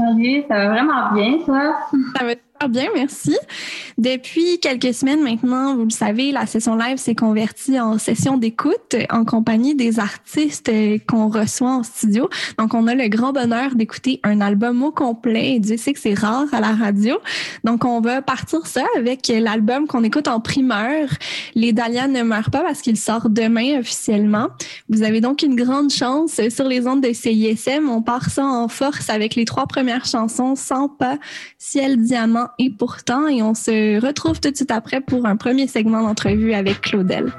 Salut, ça va vraiment bien, ça? Ça va bien, merci. Depuis quelques semaines maintenant, vous le savez, la session live s'est convertie en session d'écoute en compagnie des artistes qu'on reçoit en studio. Donc, on a le grand bonheur d'écouter un album au complet et Dieu sait que c'est rare à la radio. Donc, on va partir ça avec l'album qu'on écoute en primeur. Les Dahlia ne meurent pas parce qu'il sort demain officiellement. Vous avez donc une grande chance sur les ondes de CISM. On part ça en force avec les trois premières chansons, Sans pas, Ciel, Diamant et pourtant. Et on se retrouve tout de suite après pour un premier segment d'entrevue avec Claudel.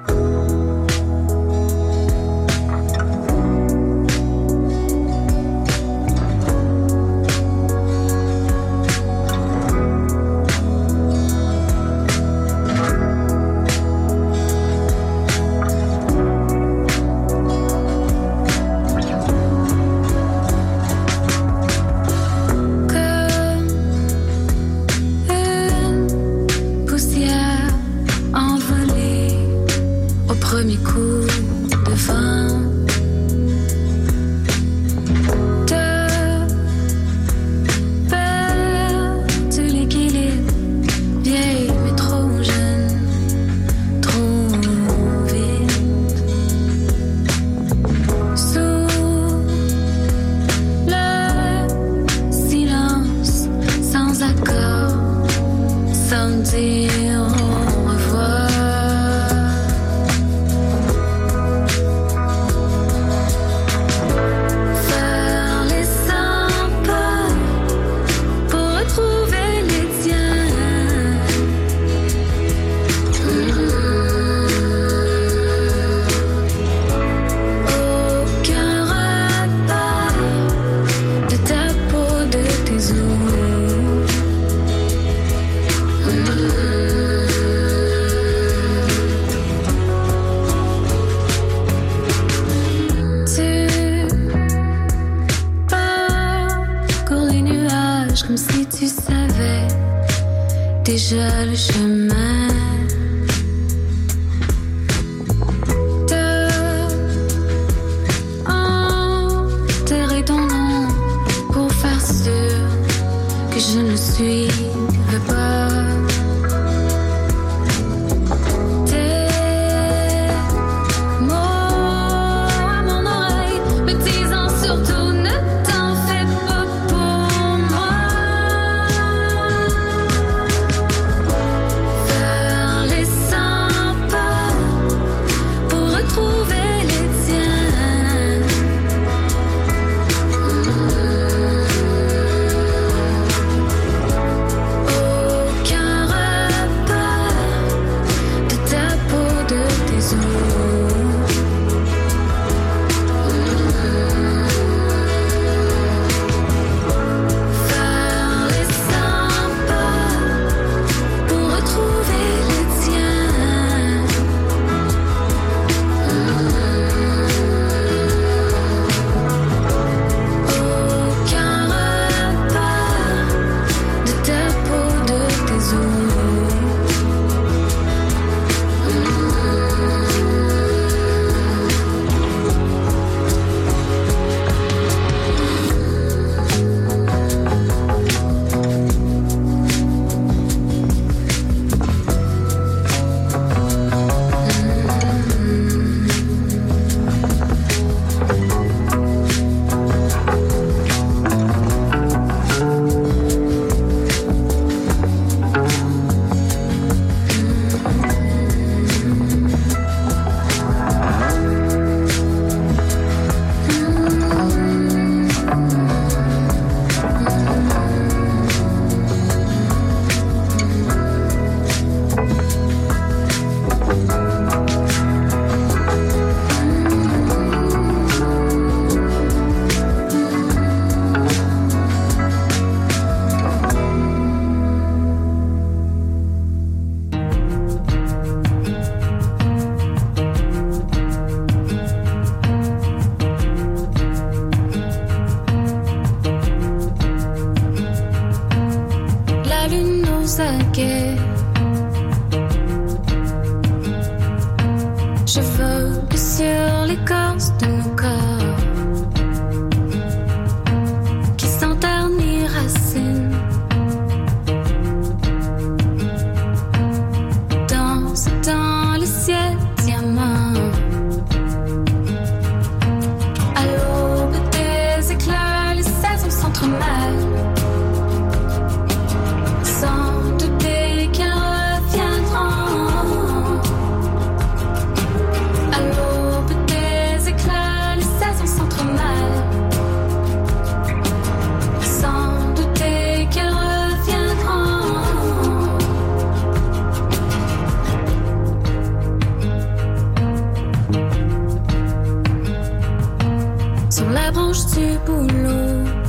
sur la branche du boulot.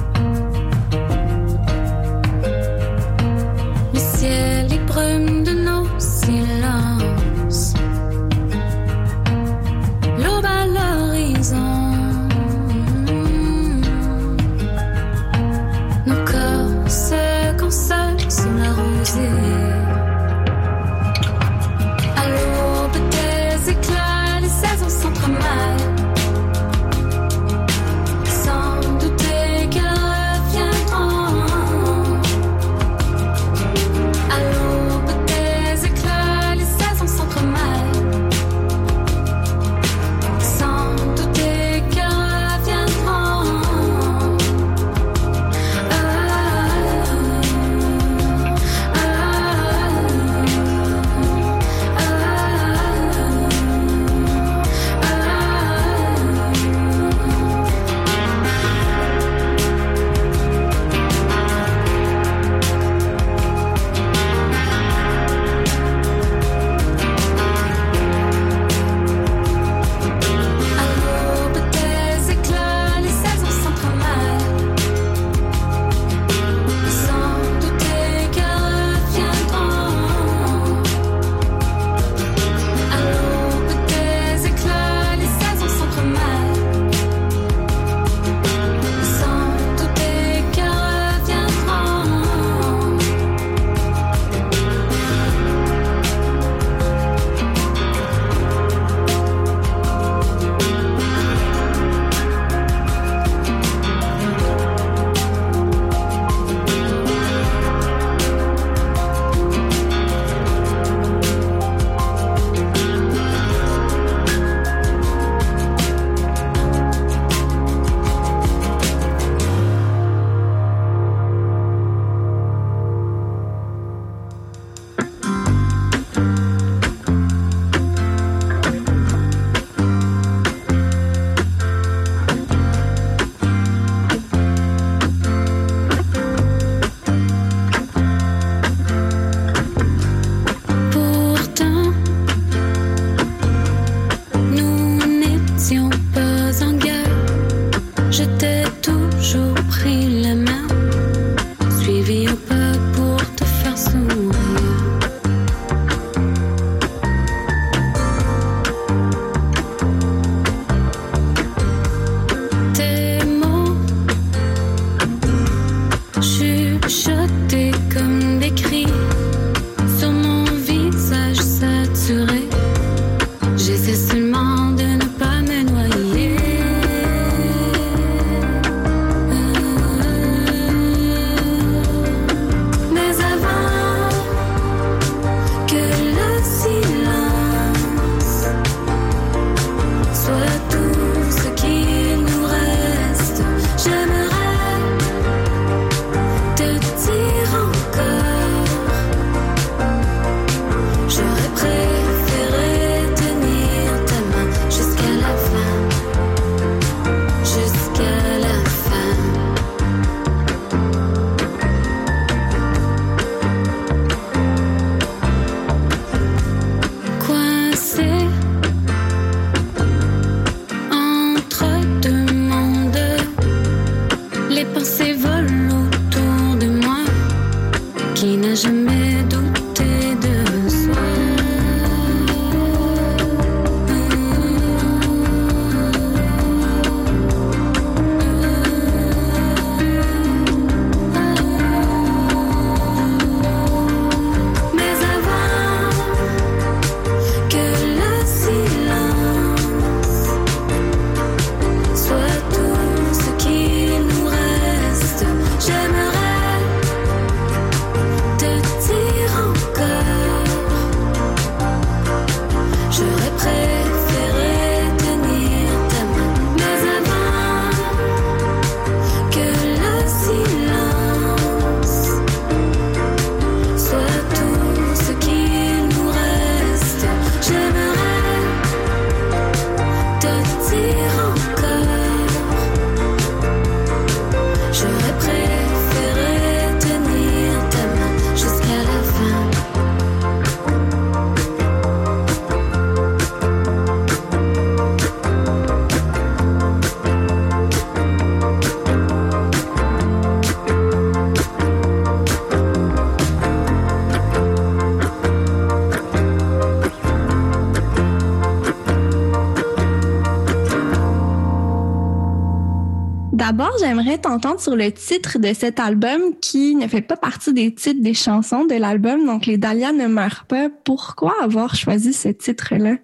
D'abord, j'aimerais t'entendre sur le titre de cet album qui ne fait pas partie des titres des chansons de l'album, donc Les Dahlias ne meurent pas. Pourquoi avoir choisi ce titre-là?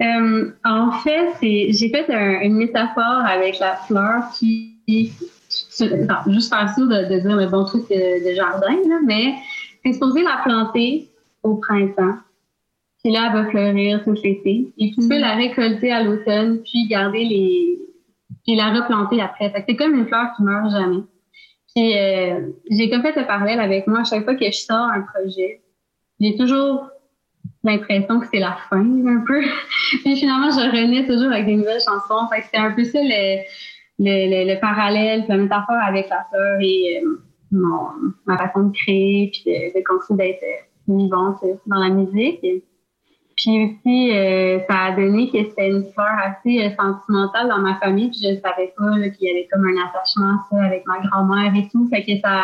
Euh, en fait, j'ai fait une métaphore avec la fleur qui, juste faire sûr de, dire le bon truc de, jardin, mais c'est supposé la planter au printemps. Puis là, elle va fleurir tout l'été. Et tu peux mm. la récolter à l'automne, puis garder les, puis la replanter après. c'est comme une fleur qui meurt jamais. Puis euh, j'ai comme fait le parallèle avec moi à chaque fois que je sors un projet. J'ai toujours l'impression que c'est la fin un peu. puis finalement, je renais toujours avec des nouvelles chansons. Fait c'était un peu ça le, le, le, parallèle, la métaphore avec la fleur et euh, mon, ma façon de créer puis de, de continuer d'être vivante dans la musique. Puis aussi, euh, ça a donné que c'était une fleur assez euh, sentimentale dans ma famille. Puis je ne savais pas qu'il y avait comme un attachement à ça avec ma grand-mère et tout. Fait que ça,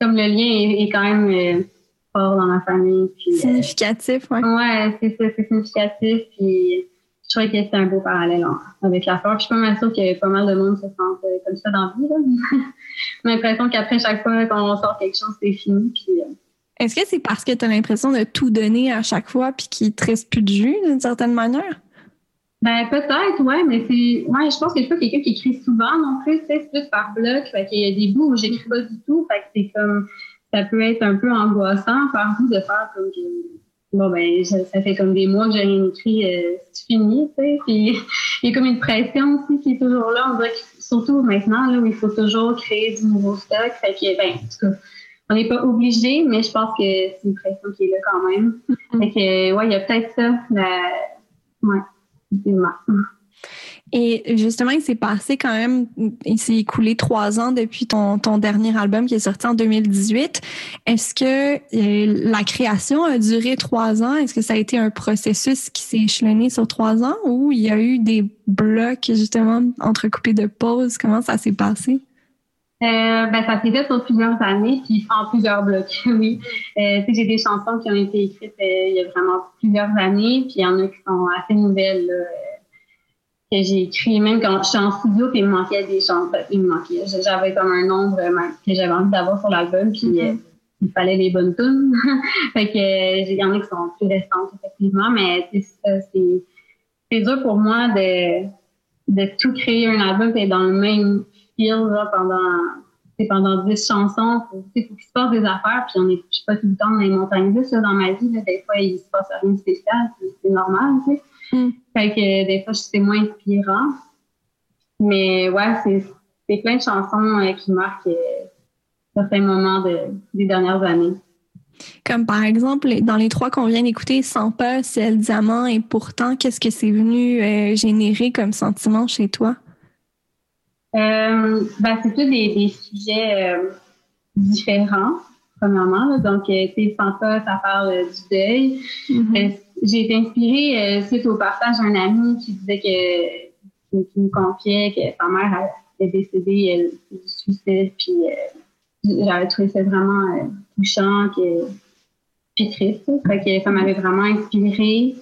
comme le lien est, quand même euh, fort dans ma famille. significatif, oui. Ouais, c'est ça, c'est significatif. Puis je trouvais que c'était un beau parallèle avec la fleur. Puis je suis pas mal sûre que pas mal de monde se sent comme ça dans la vie. J'ai l'impression qu'après chaque fois qu'on sort quelque chose, c'est fini. Puis est-ce que c'est parce que tu as l'impression de tout donner à chaque fois puis qu'il te reste plus de jus d'une certaine manière? Ben peut-être, ouais, mais c'est. Ouais, je pense que je suis pas quelqu'un qui écrit souvent non plus, c'est plus par bloc. Fait qu'il y a des bouts où j'écris pas du tout. Fait que c'est comme ça peut être un peu angoissant par vous de faire comme bon ben ça fait comme des mois que j'ai rien écrit, euh, c'est fini, tu sais. Puis il y a comme une pression aussi qui est toujours là. On dirait que surtout maintenant, là, où il faut toujours créer du nouveau stock. Fait que ben, en tout cas on n'est pas obligé, mais je pense que c'est une pression qui est là quand même. Mm-hmm. Fait que, ouais, il y a peut-être ça. La... Ouais, Et justement, il s'est passé quand même, il s'est écoulé trois ans depuis ton, ton dernier album qui est sorti en 2018. Est-ce que euh, la création a duré trois ans? Est-ce que ça a été un processus qui s'est échelonné sur trois ans ou il y a eu des blocs justement entrecoupés de pauses? Comment ça s'est passé? Euh, ben, ça s'est fait sur plusieurs années, puis en plusieurs blocs, oui. Euh, j'ai des chansons qui ont été écrites euh, il y a vraiment plusieurs années, puis il y en a qui sont assez nouvelles, là, que j'ai écrit même quand j'étais en studio, puis il me manquait des chansons. Il me manquait. J'avais comme un nombre que j'avais envie d'avoir sur l'album, puis mm-hmm. il fallait les bonnes tunes. fait que il y en a qui sont plus récentes, effectivement, mais c'est dur pour moi de, de tout créer un album et dans le même là, pendant, pendant 10 chansons. Il faut, qu'il se passe des affaires, puis on est, je suis pas tout le temps dans les montagnes russes dans ma vie. Là, des fois, il se passe rien de spécial, c'est normal. Tu sais. Mm. Fait que des fois, c'est moins inspirant. Mais ouais, c'est plein de chansons euh, qui marquent euh, certains moments de, des dernières années. Comme par exemple, dans les trois qu'on vient d'écouter, Sans pas, le Diamant et Pourtant, qu'est-ce que c'est venu euh, générer comme sentiment chez toi? Euh, ben, c'est tous des, des sujets euh, différents, premièrement. Donc, euh, tu sais, sans ça, ça parle du deuil. Mm-hmm. Euh, j'ai été inspirée suite au partage d'un ami qui disait que, qui me confiait que sa mère est décédée elle, du suicide. Puis, j'avais trouvé ça vraiment touchant que, puis triste. Fait que ça m'avait vraiment inspirée.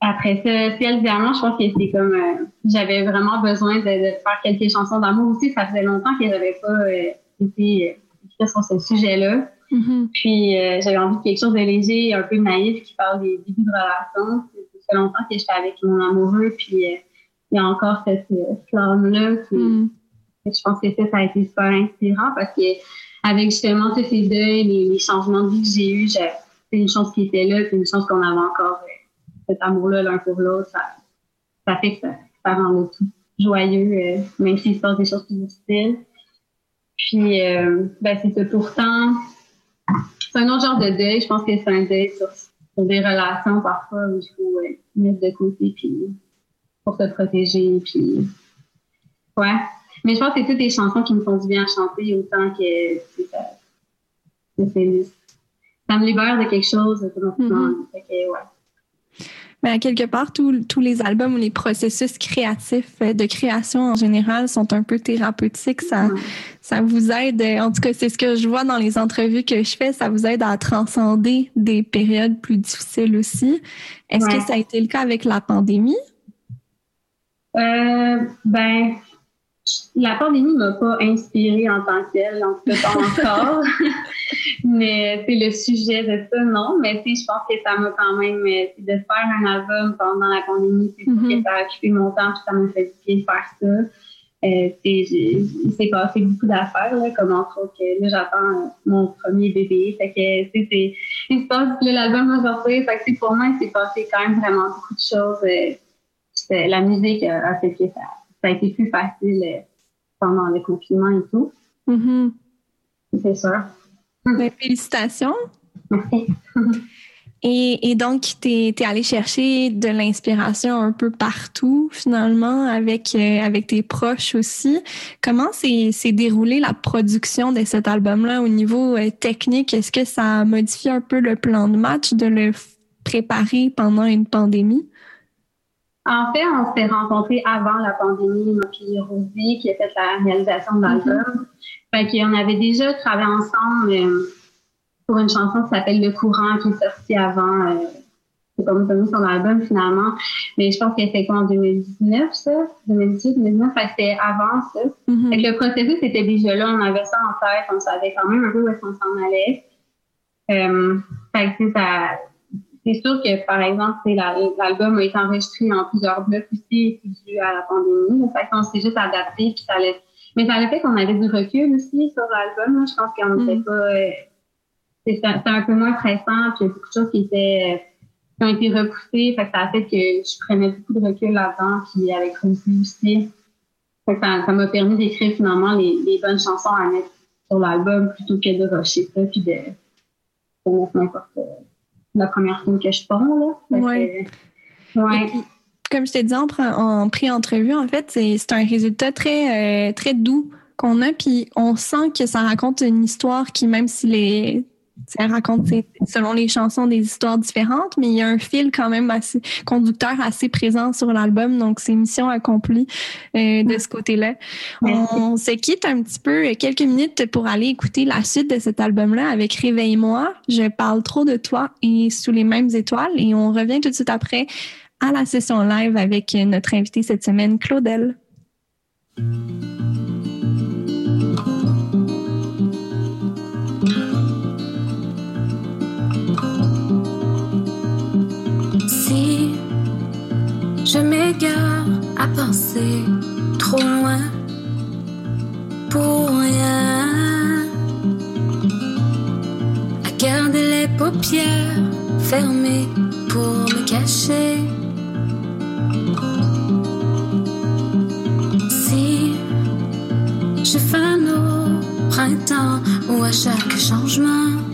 Après ça, Ciel Diamant, je pense que c'est comme euh, j'avais vraiment besoin de, faire quelques chansons d'amour aussi. Ça faisait longtemps que j'avais pas euh, été euh, sur ce sujet-là. Mm-hmm. Puis j'avais envie de quelque chose de léger, un peu naïf, qui parle des débuts de relation. Ça fait longtemps que j'étais avec mon amoureux, puis il y a encore cette flamme-là. Mm. Je pense que ça, ça a été super inspirant parce que avec justement tous ces deuils, les, changements de vie que j'ai eus, c'est une chance qui était là, c'est une chance qu'on avait encore cet amour-là l'un pour l'autre, ça, ça, fait que ça, rend le tout joyeux, euh, même s'il se passe des choses plus difficiles. Puis, euh, ben, c'est ça. Pourtant, c'est un autre genre de deuil. Je pense que c'est un deuil sur, des relations parfois où il faut euh, mettre de côté puis, pour se protéger. Puis, ouais. Mais je pense que c'est toutes des chansons qui me font du bien à chanter autant que ça, ça me libère de quelque chose. Mm ouais. Mais à quelque part, tous les albums ou les processus créatifs euh, de création en général sont un peu thérapeutiques. Ça, ça vous aide, euh, en tout cas, c'est ce que je vois dans les entrevues que je fais, ça vous aide à transcender des périodes plus difficiles aussi. Est-ce que ça a été le cas avec la pandémie? Euh, ben, la pandémie m'a pas inspirée en tant que telle, en tout cas encore. mais c'est le sujet de ça, non. Mais je pense que ça m'a quand même, de faire un album pendant la pandémie, c'est mm-hmm. ça a occupé mon temps, puis ça m'a fait du bien de faire ça. Euh, il s'est passé beaucoup d'affaires, comme entre autres que là, j'attends mon premier bébé. Fait que, c'est, il se passe, l'album va sortir. Fait que, pour moi, il s'est passé quand même vraiment beaucoup de choses. Euh, la musique a, fait que ça, ça, a été plus facile euh, pendant le confinement et tout. Mm-hmm. C'est sûr. Ben, félicitations. Merci. Et, et, donc, tu es, allé chercher de l'inspiration un peu partout, finalement, avec, euh, avec tes proches aussi. Comment s'est déroulée la production de cet album-là au niveau euh, technique? Est-ce que ça a modifié un peu le plan de match de le préparer pendant une pandémie? En fait, on s'est rencontrés avant la pandémie, moi et Rosie, qui a fait la réalisation de l'album. Mm-hmm. Fait qu'on avait déjà travaillé ensemble. Euh, pour une chanson qui s'appelle Le courant qui est sortie avant. Euh, c'est pas mis sur l'album finalement. Mais je pense que c'était quoi en 2019, ça? 2018, 2019, c'était avant ça. Mm le processus était déjà là, on avait ça en tête, on savait quand même un peu où est-ce qu'on s'en allait. Euh, fait que ça, c'est sûr que, par exemple, l'album a été enregistré en plusieurs blocs aussi, dû à la pandémie. Fait qu'on s'est juste adapté, puis ça. Mais ça a fait qu'on avait du recul aussi sur l'album. Je pense qu'on n'était mm. pas... Euh, c'était un peu moins pressant, puis il y a beaucoup de choses qui étaient qui ont été repoussées, fait que ça a fait que je prenais beaucoup de recul là-dedans, puis avec Rosie aussi. ça m'a permis d'écrire finalement les, les, bonnes chansons à mettre sur l'album plutôt que de rusher ça, puis de, mettre n'importe la première film que je prends. Là. ouais. ouais. comme je t'ai dit en, en pré-entrevue, en fait, c'est un résultat très, euh, très doux qu'on a, puis on sent que ça raconte une histoire qui, même si les ça raconte selon les chansons des histoires différentes, mais il y a un fil quand même assez conducteur assez présent sur l'album, donc c'est mission accomplie euh, de ce côté-là. On, se quitte un petit peu euh, quelques minutes pour aller écouter la suite de cet album-là avec Réveille-moi. Je parle trop de toi et sous les mêmes étoiles et on revient tout de suite après à la session live avec notre invité cette semaine, Claudel. Je m'égare à penser trop loin pour rien. À garder les paupières fermées pour me cacher. Si je fais au printemps ou à chaque changement.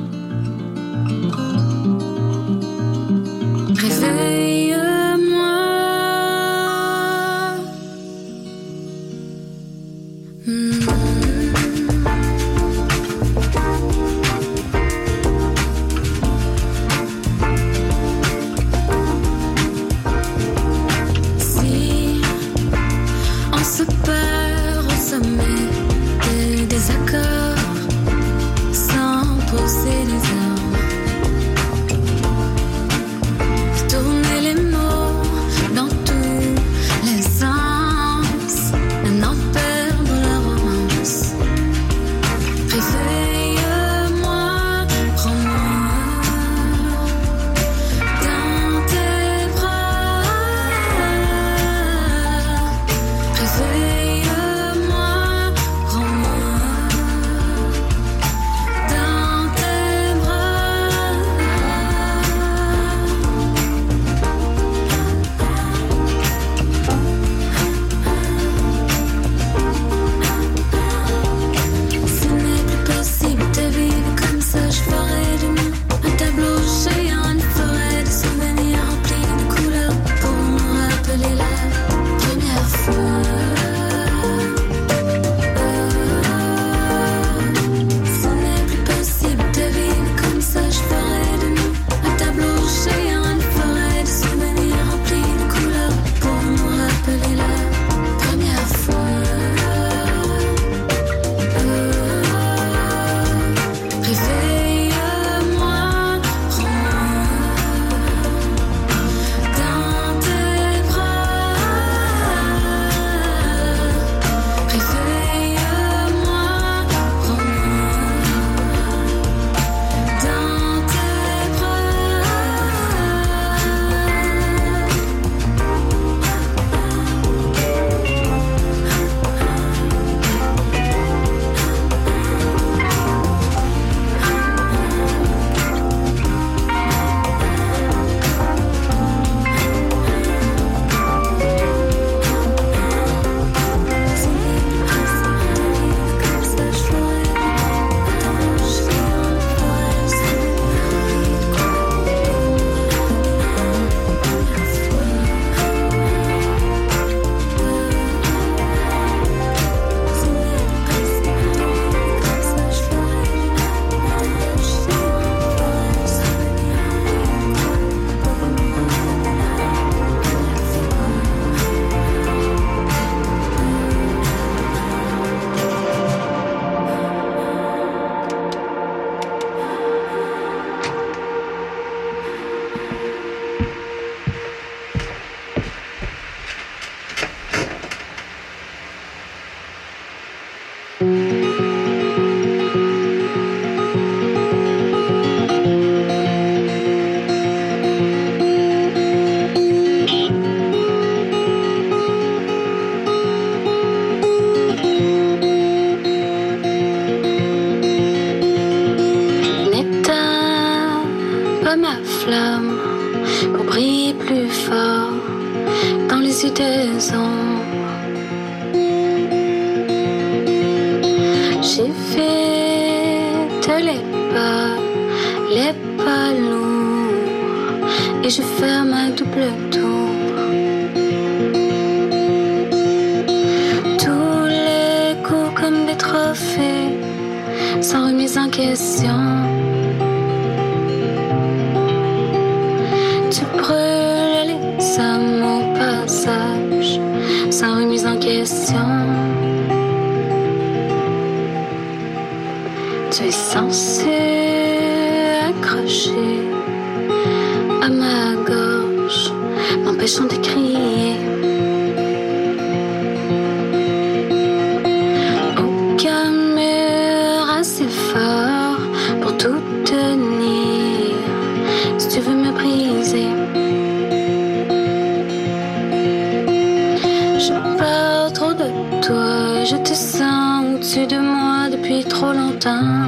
Les pas, les pas lourds, et je ferme un double tour. Tous les coups comme des trophées, sans remise en question. M'empêchant de crier. Aucun mur assez fort pour tout tenir. Si tu veux me briser, je parle trop de toi. Je te sens au-dessus de moi depuis trop longtemps.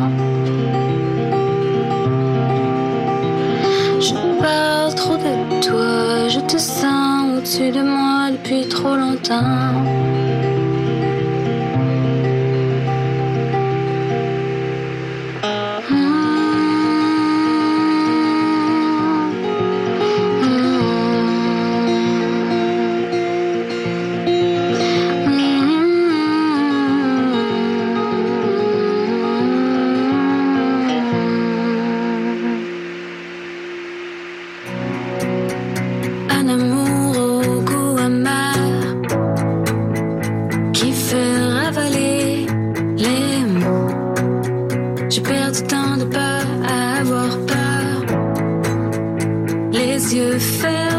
De moi depuis trop longtemps. Yeux fermés.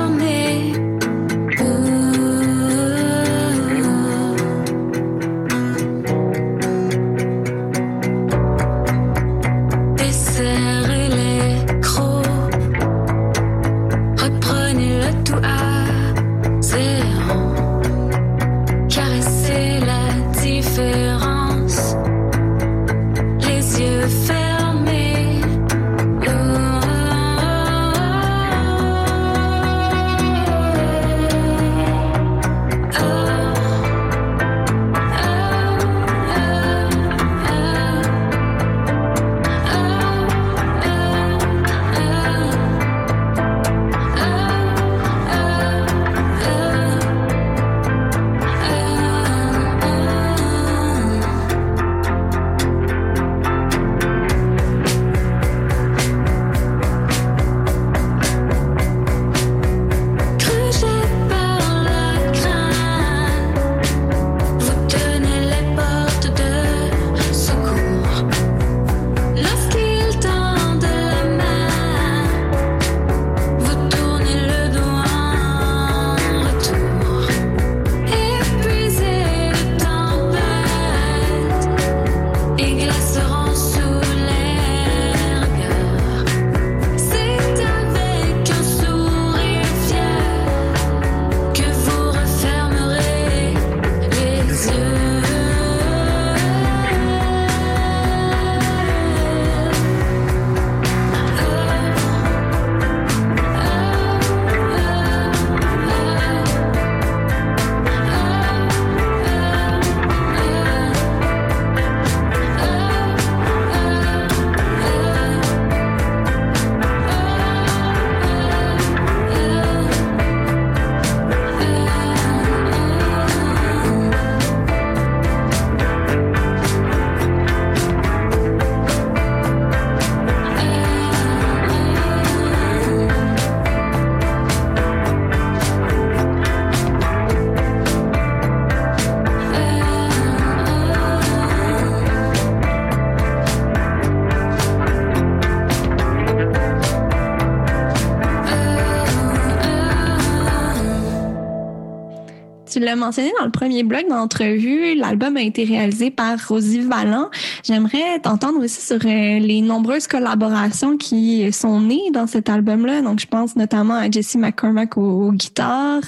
L'as mentionné dans le premier blog d'entrevue, l'album a été réalisé par Rosie Vallant. J'aimerais t'entendre aussi sur euh, les nombreuses collaborations qui sont nées dans cet album-là. Donc, je pense notamment à Jesse McCormack aux, aux guitares,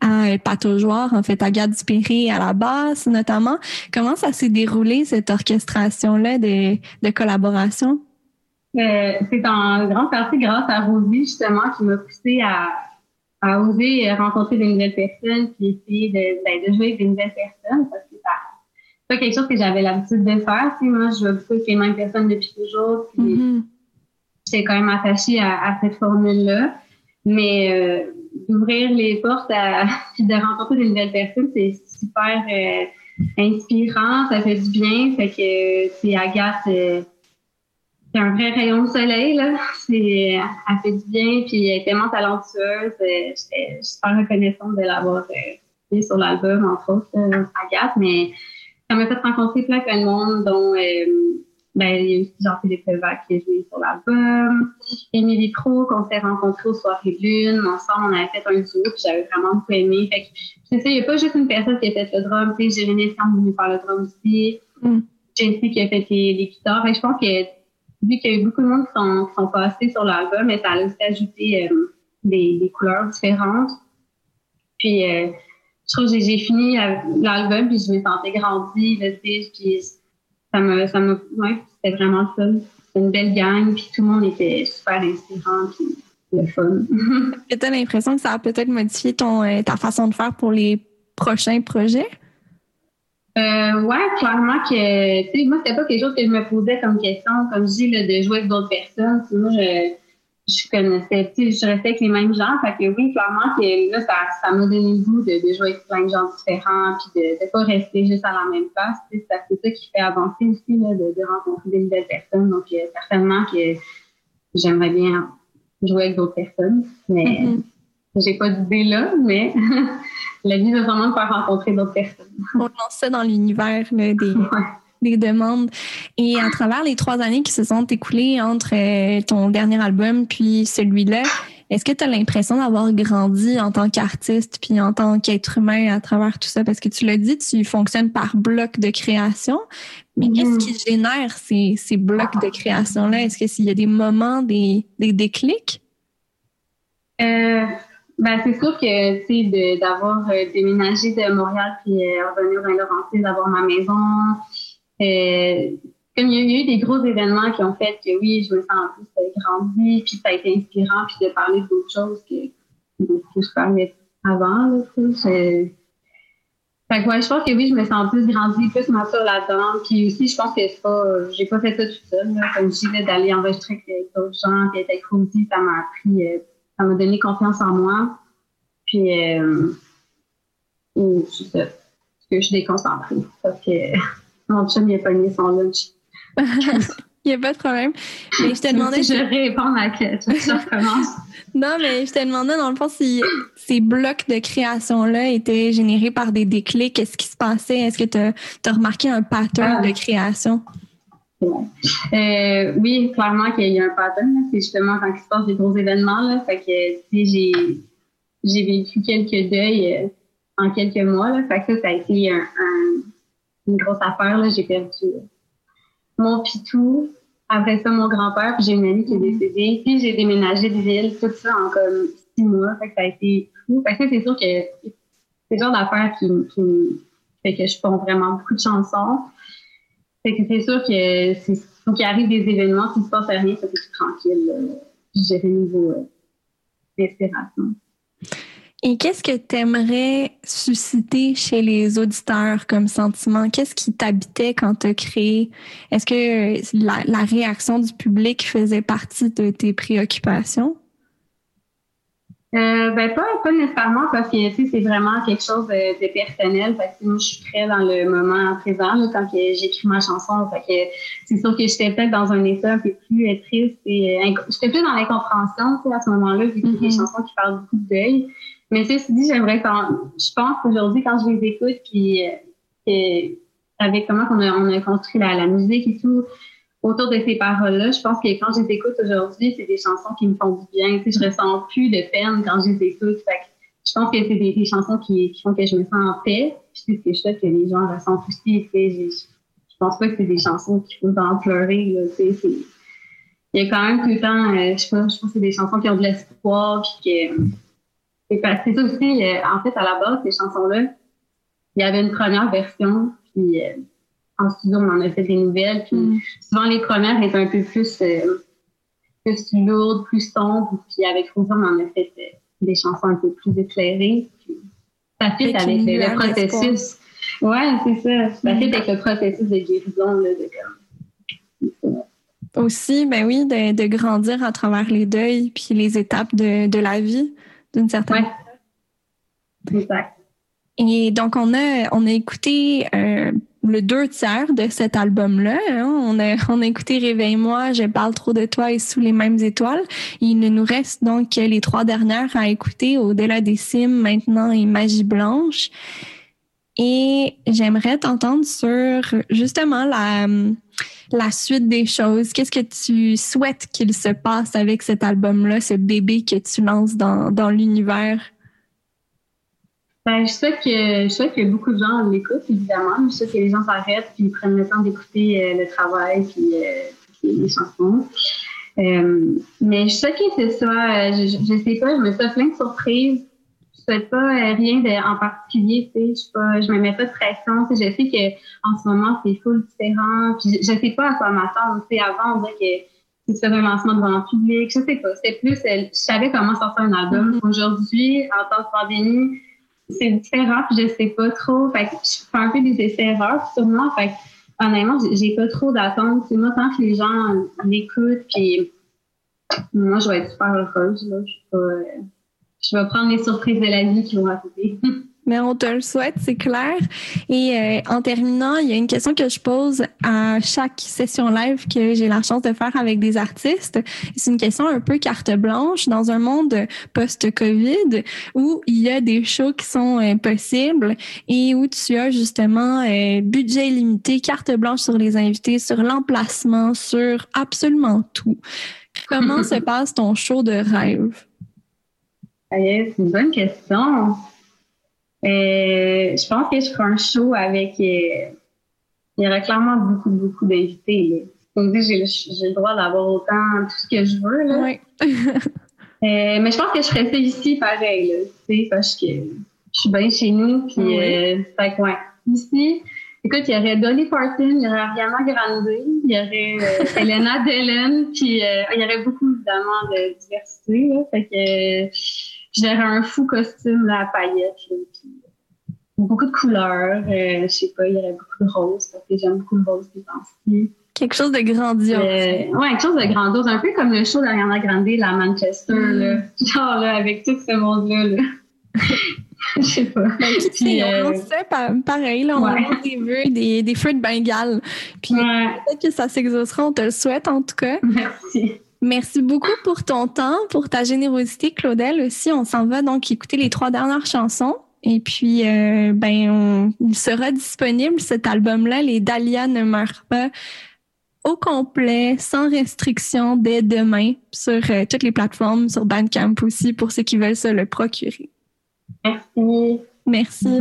à Pat Aujoire, en fait, à Gad Dupéré à la basse, notamment. Comment ça s'est déroulé, cette orchestration-là de, de collaboration? Euh, c'est en grande partie grâce à Rosie, justement, qui m'a poussé à, à oser rencontrer de nouvelles personnes puis essayer de, ben, de jouer avec de nouvelles personnes parce que c'est pas quelque chose que j'avais l'habitude de faire. Tu sais, moi, je joue beaucoup avec les mêmes personnes depuis toujours. Puis Mhm. j'étais quand même attachée à, à cette formule-là. Mais euh, d'ouvrir les portes à, puis de rencontrer de nouvelles personnes, c'est super euh, inspirant, ça fait du bien. Fait que c'est Agathe, euh, c'est un vrai rayon de soleil, là. C'est, elle fait du bien, puis elle est tellement talentueuse. Euh, J'étais super reconnaissante de l'avoir euh, mis sur l'album, entre autres, euh, Agathe, mais ça m'a fait rencontrer plein, plein de monde, dont euh, ben, il y a aussi Jean-Philippe Levac qui a joué sur l'album. Émilie Pro, qu'on s'est rencontrés aux soirées lune. Ensemble, on avait fait un duo, puis j'avais vraiment beaucoup aimé. Fait que, c'est ça, il n'y a pas juste une personne qui a fait le drum. Tu sais, Jérémy Sam venu faire le drum aussi. Mm. Jessie qui a fait les, les guitares. Fait que je pense que, vu qu'il y a eu beaucoup de monde qui sont, qui sont passés sur l'album, mais ça a aussi ajouté euh, des, des couleurs différentes. Puis, euh, je trouve que j'ai- fini l'album, puis je me sentais grandie, là, puis ça me, ça me, ouais, c'était vraiment fun. C'était une belle gang, puis tout le monde était super inspirant, puis le fun. Est-ce que tu as l'impression que ça a peut-être modifié ton, euh, ta façon de faire pour les prochains projets? Euh, ouais, clairement que, tu sais, moi, c'était pas quelque chose que je me posais comme question, comme je dis, là, de jouer avec d'autres personnes. Sinon, je, je connaissais, tu sais, je restais avec les mêmes gens. Fait que oui, clairement que là, ça, ça m'a donné le goût de, de jouer avec plein de gens différents, puis de, de pas rester juste à la même place. C'est ça qui fait avancer aussi, là, de, de rencontrer des nouvelles personnes. Donc, euh, certainement que j'aimerais bien jouer avec d'autres personnes, mais Mhm. j'ai pas d'idée là, mais la vie va vraiment me faire rencontrer d'autres personnes. On lance ça dans l'univers des, Ouais. des demandes. Et à travers les trois années qui se sont écoulées entre euh, ton dernier album puis celui-là, est-ce que tu as l'impression d'avoir grandi en tant qu'artiste puis en tant qu'être humain à travers tout ça? Parce que tu l'as dit, tu fonctionnes par bloc de création. Mais Mhm. qu'est-ce qui génère ces, ces blocs de création-là? Est-ce que s'il y a des moments, des, des déclics? Euh, ben, c'est sûr que, tu sais, d'avoir euh, déménagé de Montréal puis euh, revenir dans Laurentides, d'avoir ma maison, euh, comme il y a eu des gros événements qui ont fait que oui, je me sens en plus euh, grandi, puis ça a été inspirant, puis de parler d'autres choses que, je parlais avant, là, tu ouais, je pense que oui, je me sens plus grandi, plus mature là-dedans. Puis aussi, je pense que c'est pas, j'ai pas fait ça toute seule, là. Comme je disais, d'aller enregistrer avec d'autres gens, puis être avec Rosie, ça m'a appris, ça m'a donné confiance en moi. Puis, euh. Parce que je suis déconcentrée. Parce que mon chum, il a pogné son lunch. Il n'y a pas de problème. Mais je te demandais. Si je réponds à la je recommence. Non, mais je te demandais dans le fond si ces blocs de création-là étaient générés par des déclics. Qu'est-ce qui se passait? Est-ce que tu as, remarqué un pattern Ah. de création? Euh, oui, clairement qu'il y a un pattern. C'est justement quand il se passe des gros événements. Là. Fait que, j'ai, j'ai vécu quelques deuils euh, en quelques mois. Là. Fait que ça, ça a été un, un- une grosse affaire. Là. J'ai perdu mon pitou. Après ça, mon grand-père. Puis j'ai une amie qui est décédée. Puis j'ai déménagé de ville. Tout ça en comme six mois. Fait que ça a été fou. Fait que c'est sûr que c'est le genre d'affaire qui, qui fait que je prends vraiment beaucoup de chansons. Fait que c'est sûr que c'est faut qu'il arrive des événements, s'il se passe rien, ça plus tranquille. Je dirais niveau euh, d'inspiration. Et qu'est-ce que tu aimerais susciter chez les auditeurs comme sentiment? Qu'est-ce qui t'habitait quand tu as créé? Est-ce que euh, la réaction du public faisait partie de tes préoccupations? Euh, ben pas, pas nécessairement parce que tu sais, c'est vraiment quelque chose de, de personnel. Fait que, moi, je suis très dans le moment présent là, quand que j'écris ma chanson. Fait que c'est sûr que j'étais peut-être dans un état un peu plus euh, triste et euh, j'étais plus dans l'incompréhension tu sais, à ce moment-là, vu que c'est des Mhm. chansons qui parlent beaucoup de deuil. Mais ceci dit, j'aimerais quand je pense qu'aujourd'hui, quand je les écoute, puis euh, que- avec comment on a, on a construit la, la musique et tout, autour de ces paroles-là, je pense que quand je les écoute aujourd'hui, c'est des chansons qui me font du bien. Tu sais, je ressens plus de peine quand je les écoute. Fait que je pense que c'est des, chansons qui, qui font que je me sens en paix. Puis c'est ce que je que les gens ressentent aussi. Tu sais, je, je pense pas que c'est des chansons qui font en pleurer. Là, tu sais, il y a quand même tout le temps, euh, je sais pas, je pense que c'est des chansons qui ont de l'espoir. Puis que c'est ça aussi, euh, en fait, à la base, ces chansons-là, il y avait une première version. Puis euh, en studio, on en a fait des nouvelles. Puis Mm. souvent les premières étaient un peu plus euh, plus lourde, plus sombre. Puis avec Rosa, on en a fait euh, des chansons un peu plus éclairées. Puis ça fit avec, le, processus. Ouais, c'est ça. Ça fit avec le processus de guérison. Là, de, Aussi, ben oui, de, de, grandir à travers les deuils puis les étapes de, de la vie, d'une certaine manière. Exact. Et donc, on a, on a écouté euh, le deux tiers de cet album-là. Hein. On, a, on a écouté Réveille-moi, Je parle trop de toi et Sous les mêmes étoiles. Il ne nous reste donc les trois dernières à écouter, Au-delà des cimes maintenant et Magie blanche. Et j'aimerais t'entendre sur justement la, la suite des choses. Qu'est-ce que tu souhaites qu'il se passe avec cet album-là, ce bébé que tu lances dans, dans l'univers? Ben, je sais que je sais que beaucoup de gens l'écoutent, évidemment. Je sais que les gens s'arrêtent puis prennent le temps d'écouter euh, le travail puis euh, les chansons. Euh, mais je sais que c'est ça. Je, je, sais pas, je me fais plein de surprises. Je souhaite pas rien de, en particulier, tu sais. Je, pas, je me mets pas de pression. Tu sais, je sais que en ce moment c'est full différent. Puis je, je sais pas à quoi m'attendre. Tu sais, avant on dirait que c'était un lancement devant le public. Je sais pas. C'était plus, je savais comment sortir un album. Mm-hmm. Aujourd'hui, en temps de pandémie c'est différent, puis je sais pas trop. Fait que je fais un peu des essais-erreurs moi. Fait que, honnêtement, j'ai pas trop d'attente. Moi, tant que les gens m'écoutent, puis moi, je vais être super heureuse. Là. Je, vais, je vais prendre les surprises de la vie qui vont arriver. Mais on te le souhaite, c'est clair. Et euh, en terminant, il y a une question que je pose à chaque session live que j'ai la chance de faire avec des artistes. C'est une question un peu carte blanche dans un monde post-Covid où il y a des shows qui sont euh, possibles et où tu as justement euh, budget limité, carte blanche sur les invités, sur l'emplacement, sur absolument tout. Comment se passe ton show de rêve? C'est une bonne question. Euh, je pense que je ferai un show avec. Euh, il y aurait clairement beaucoup, beaucoup d'invités. Comme dit, j'ai le droit d'avoir autant tout ce que je veux. Là. Oui. euh, mais je pense que je ferais ça ici pareil, là, parce que je suis bien chez nous. Puis, oui. fait ouais, ici. Écoute, il y aurait Dolly Parton, il y aurait Ariana Grande, il y aurait euh, Elena Dellen, puis euh, il y aurait beaucoup évidemment de diversité. Là, fait que J'aurais un fou costume là, à paillettes. beaucoup de couleurs. Euh, je sais pas, il y aurait beaucoup de roses parce que j'aime beaucoup le rose temps Quelque chose de grandiose. Euh, ouais, quelque chose de grandiose. Un peu comme le show d'Ariana Grande, la Manchester, mm. là. Genre, là, avec tout ce monde-là, là. je sais pas. Ben, Puis, euh... on sait pareil, là, on ouais. a des vœux, des, des feux de Bengale. Puis ouais. peut-être que ça s'exaucera, on te le souhaite en tout cas. Merci. Merci beaucoup pour ton temps, pour ta générosité, Claudel. Aussi, on s'en va donc écouter les trois dernières chansons. Et puis, euh, ben, on, il sera disponible cet album-là, Les Dahlia ne meurent pas, au complet, sans restriction, dès demain, sur euh, toutes les plateformes, sur Bandcamp aussi, pour ceux qui veulent se le procurer. Merci. Merci.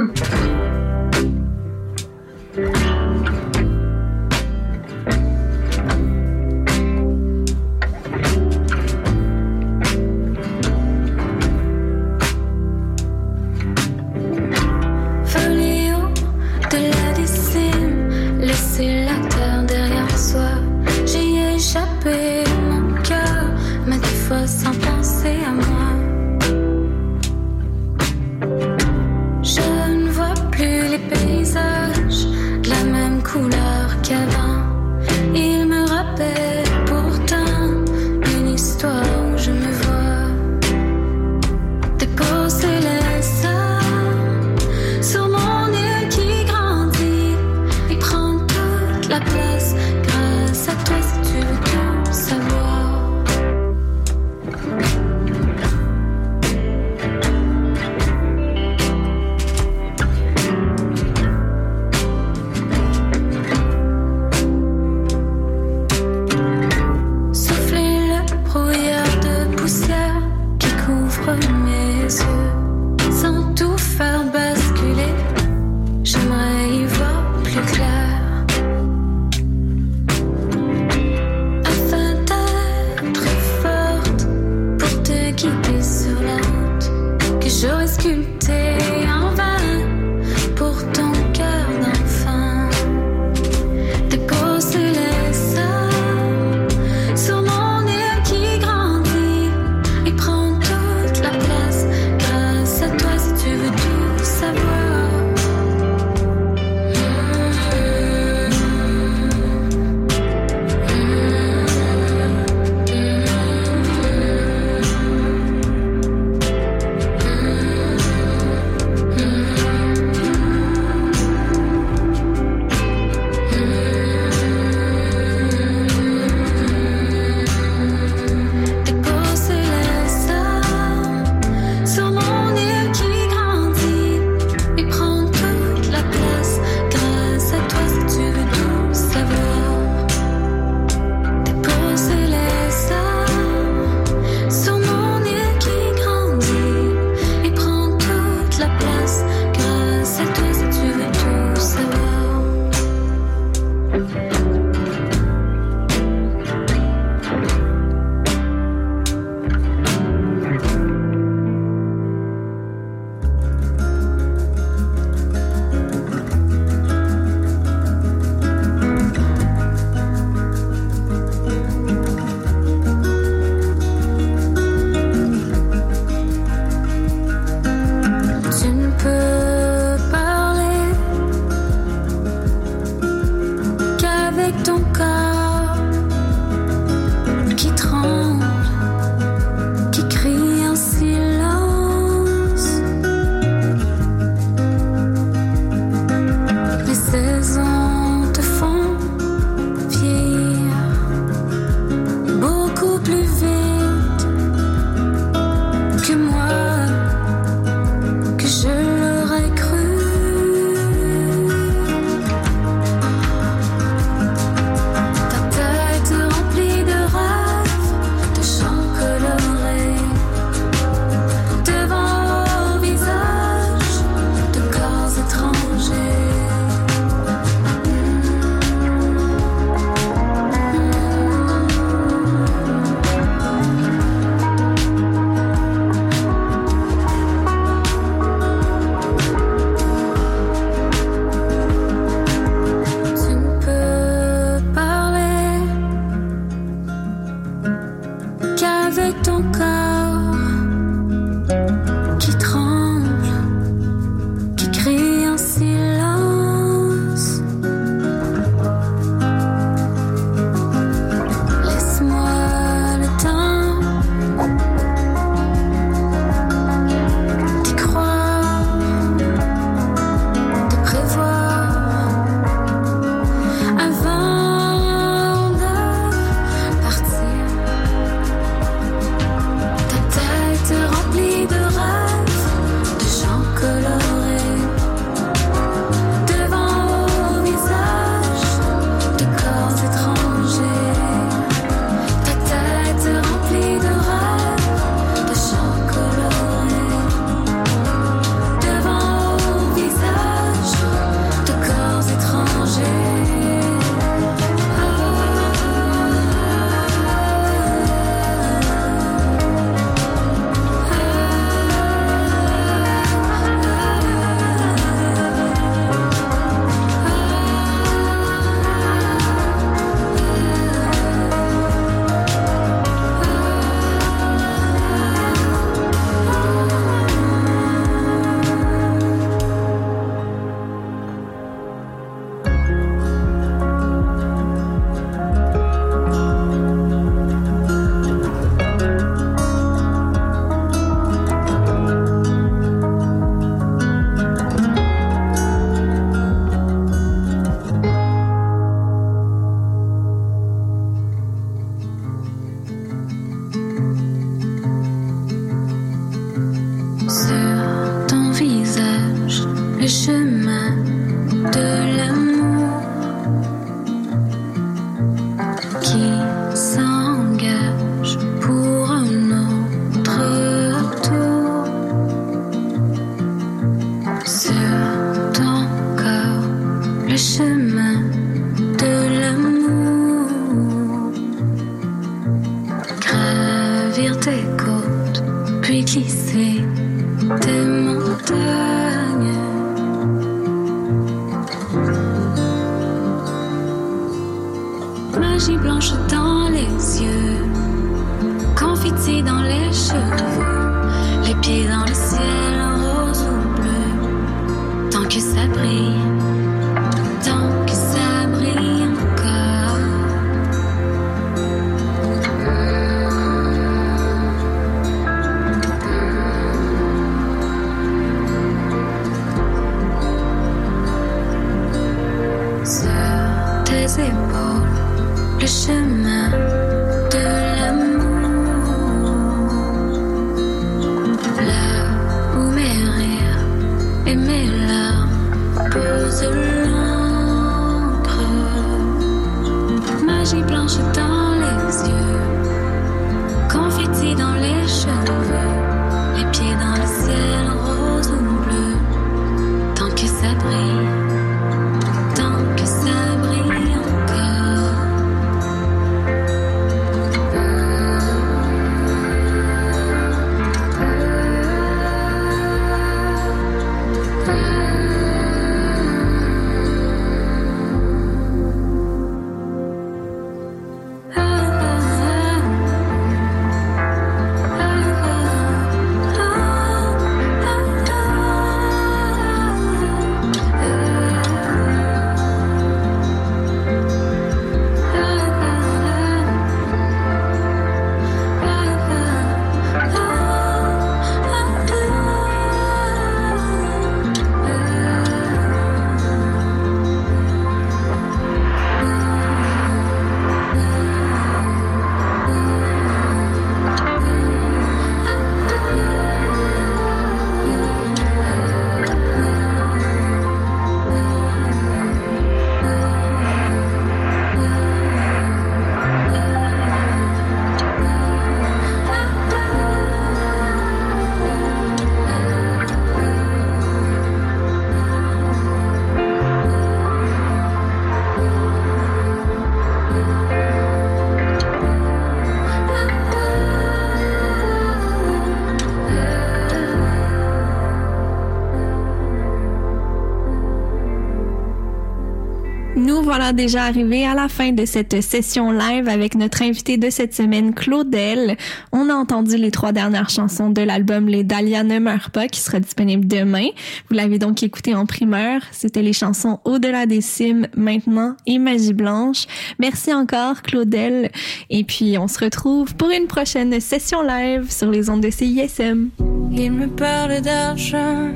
Voilà déjà arrivé à la fin de cette session live avec notre invité de cette semaine, Claudel. On a entendu les trois dernières chansons de l'album Les Dahlia ne meurent pas qui sera disponible demain. Vous l'avez donc écouté en primeur. C'était les chansons Au-delà des cimes, Maintenant et Magie Blanche. Merci encore, Claudel. Et puis, on se retrouve pour une prochaine session live sur les ondes de CISM. Il me parle d'argent,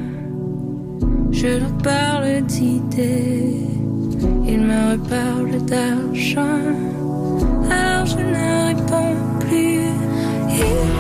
je leur parle d'idées. Il me reparle d'argent, alors je ne réponds plus. should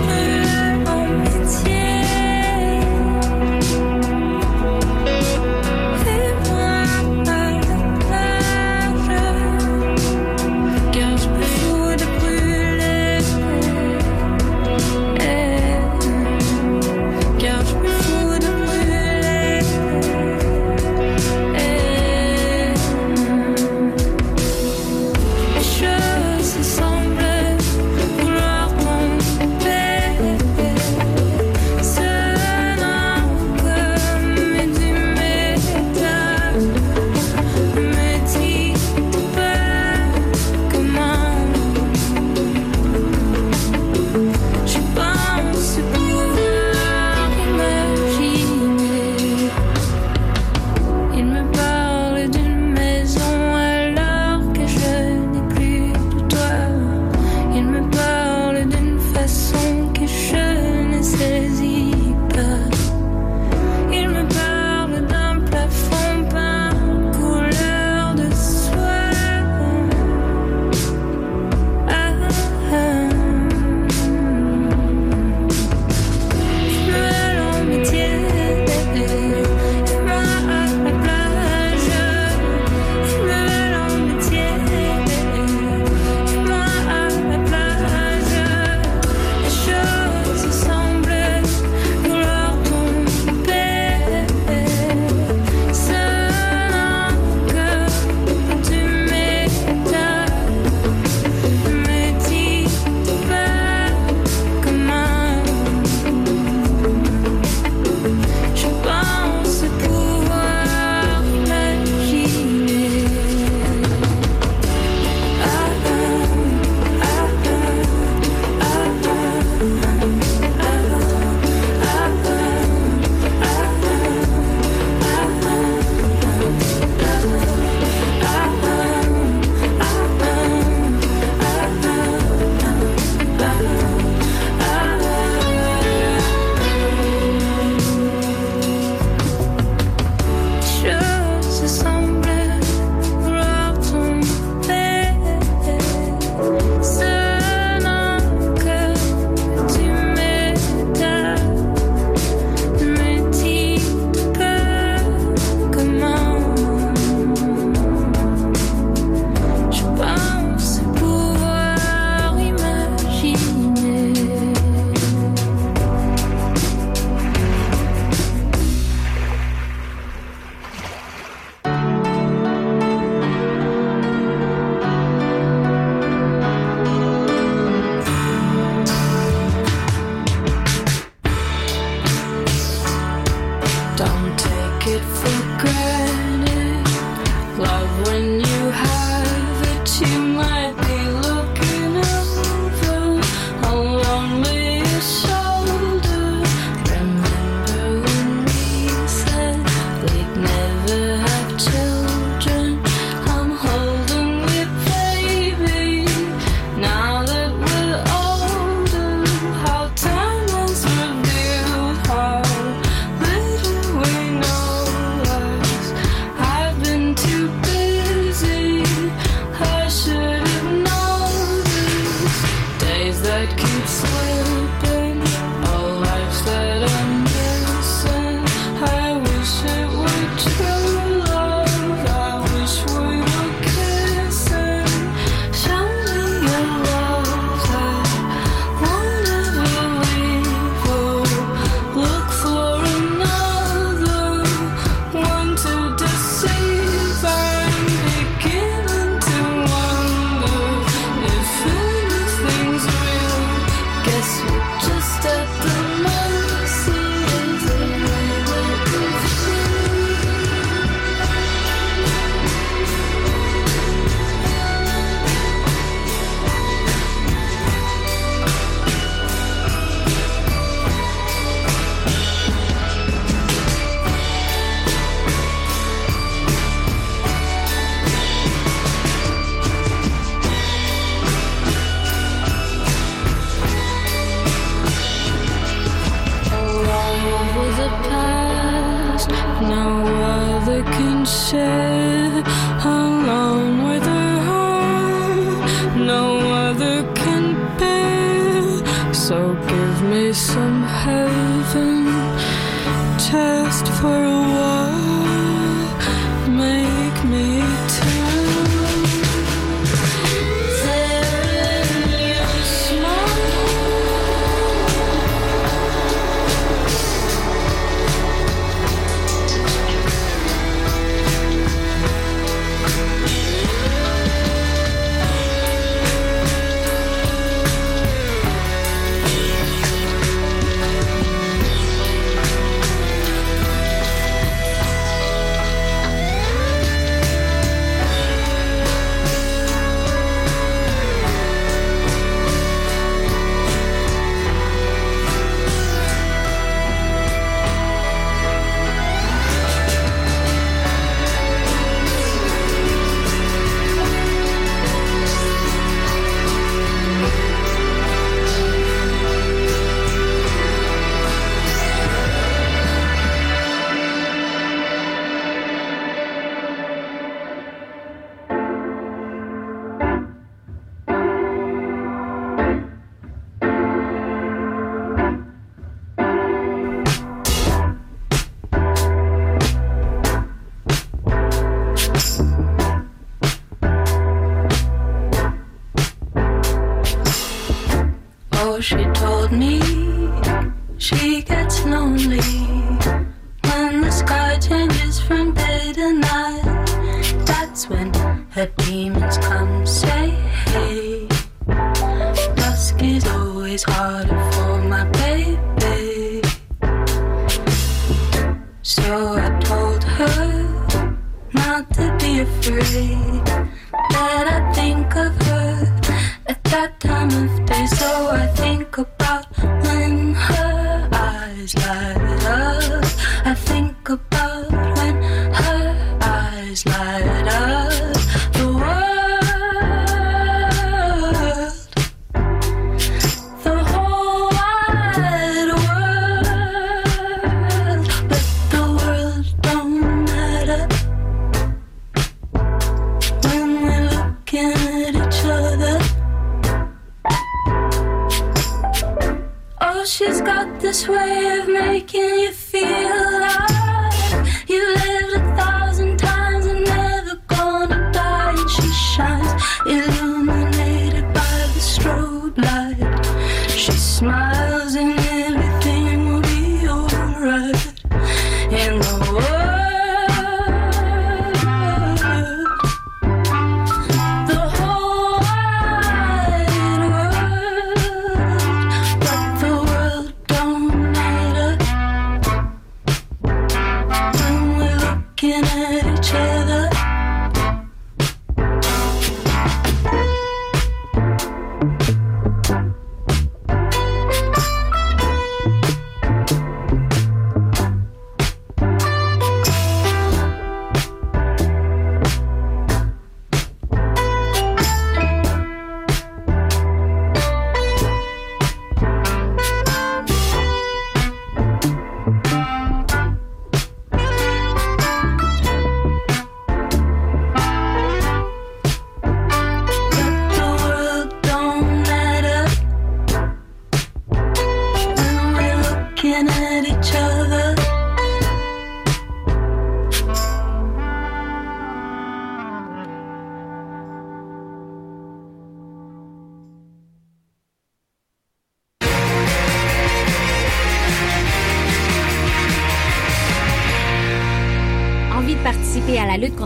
this way of making you feel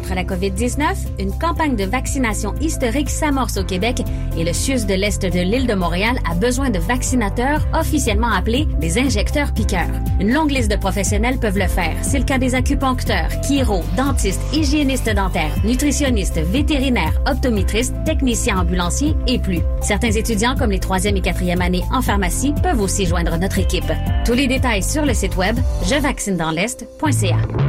contre la COVID-19, une campagne de vaccination historique s'amorce au Québec et le CIUS de l'Est de l'île de Montréal a besoin de vaccinateurs officiellement appelés des injecteurs piqueurs. Une longue liste de professionnels peuvent le faire. C'est le cas des acupuncteurs, chiro, dentistes, hygiénistes dentaires, nutritionnistes, vétérinaires, optométristes, techniciens ambulanciers et plus. Certains étudiants comme les troisième et quatrième années en pharmacie peuvent aussi joindre notre équipe. Tous les détails sur le site web jevaccinedansl'est.ca.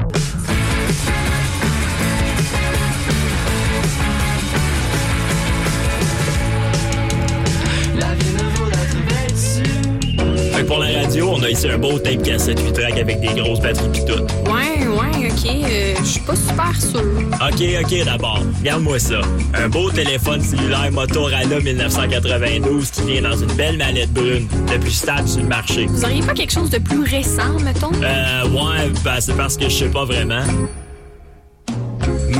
Ici un beau tape cassette 8 track avec des grosses batteries pis tout. Ouais, ouais, ok. Euh, Je suis pas super sûr. Ok, ok, d'abord. Regarde-moi ça. Un beau téléphone cellulaire Motorola 1992 qui vient dans une belle mallette brune, le plus stable sur le marché. Vous auriez pas quelque chose de plus récent, mettons? Euh, ouais, ben, c'est parce que je sais pas vraiment.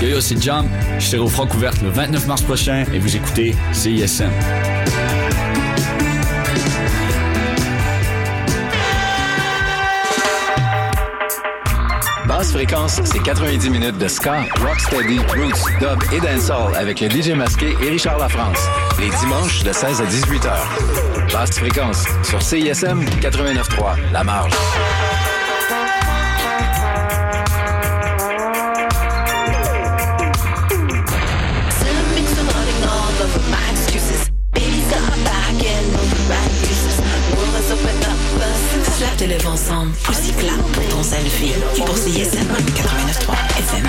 Yo yo, c'est Jam. Je serai au Francouverte le 29 mars prochain et vous écoutez CISM. Basse fréquence, c'est 90 minutes de ska, rocksteady, roots, dub et dancehall avec le DJ masqué et Richard Lafrance. Les dimanches de 16 à 18 h. Basse fréquence sur CISM 89.3, La Marge. Te lève ensemble, aussi clap pour ton selfie. Pour CISM 89.3 FM.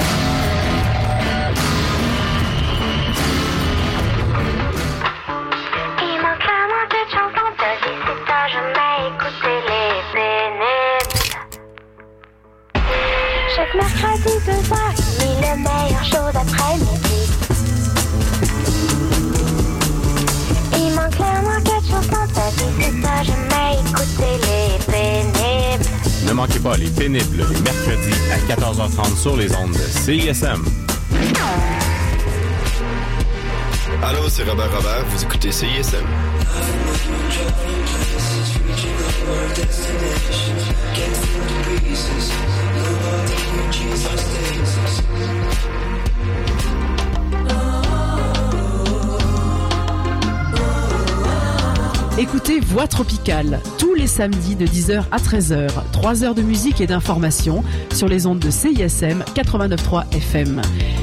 Les pénibles les mercredis à 14h30 sur les ondes de CISM. Allô, c'est Robert Robert, vous écoutez CISM. Écoutez Voix Tropicale les samedis de 10h à 13h. 3 heures de musique et d'information sur les ondes de CISM 89.3 FM.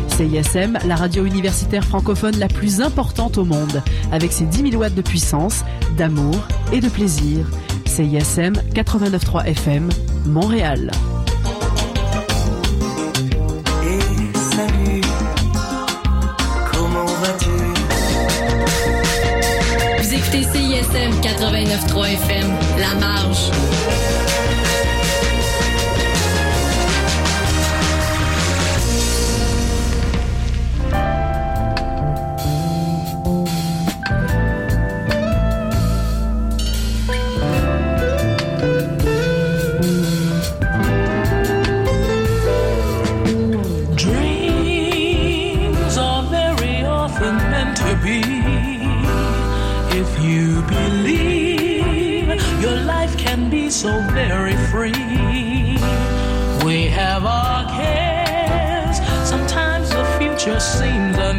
CISM, la radio universitaire francophone la plus importante au monde, avec ses 10 000 watts de puissance, d'amour et de plaisir. CISM 89.3 FM, Montréal. 89.3 FM, La Marge.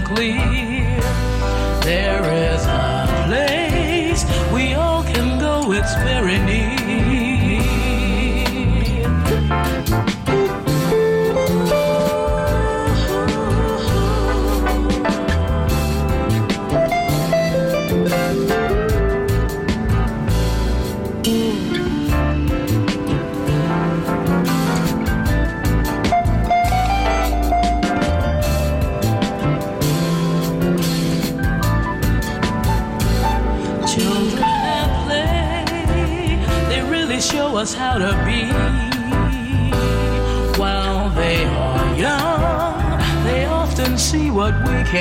please. Can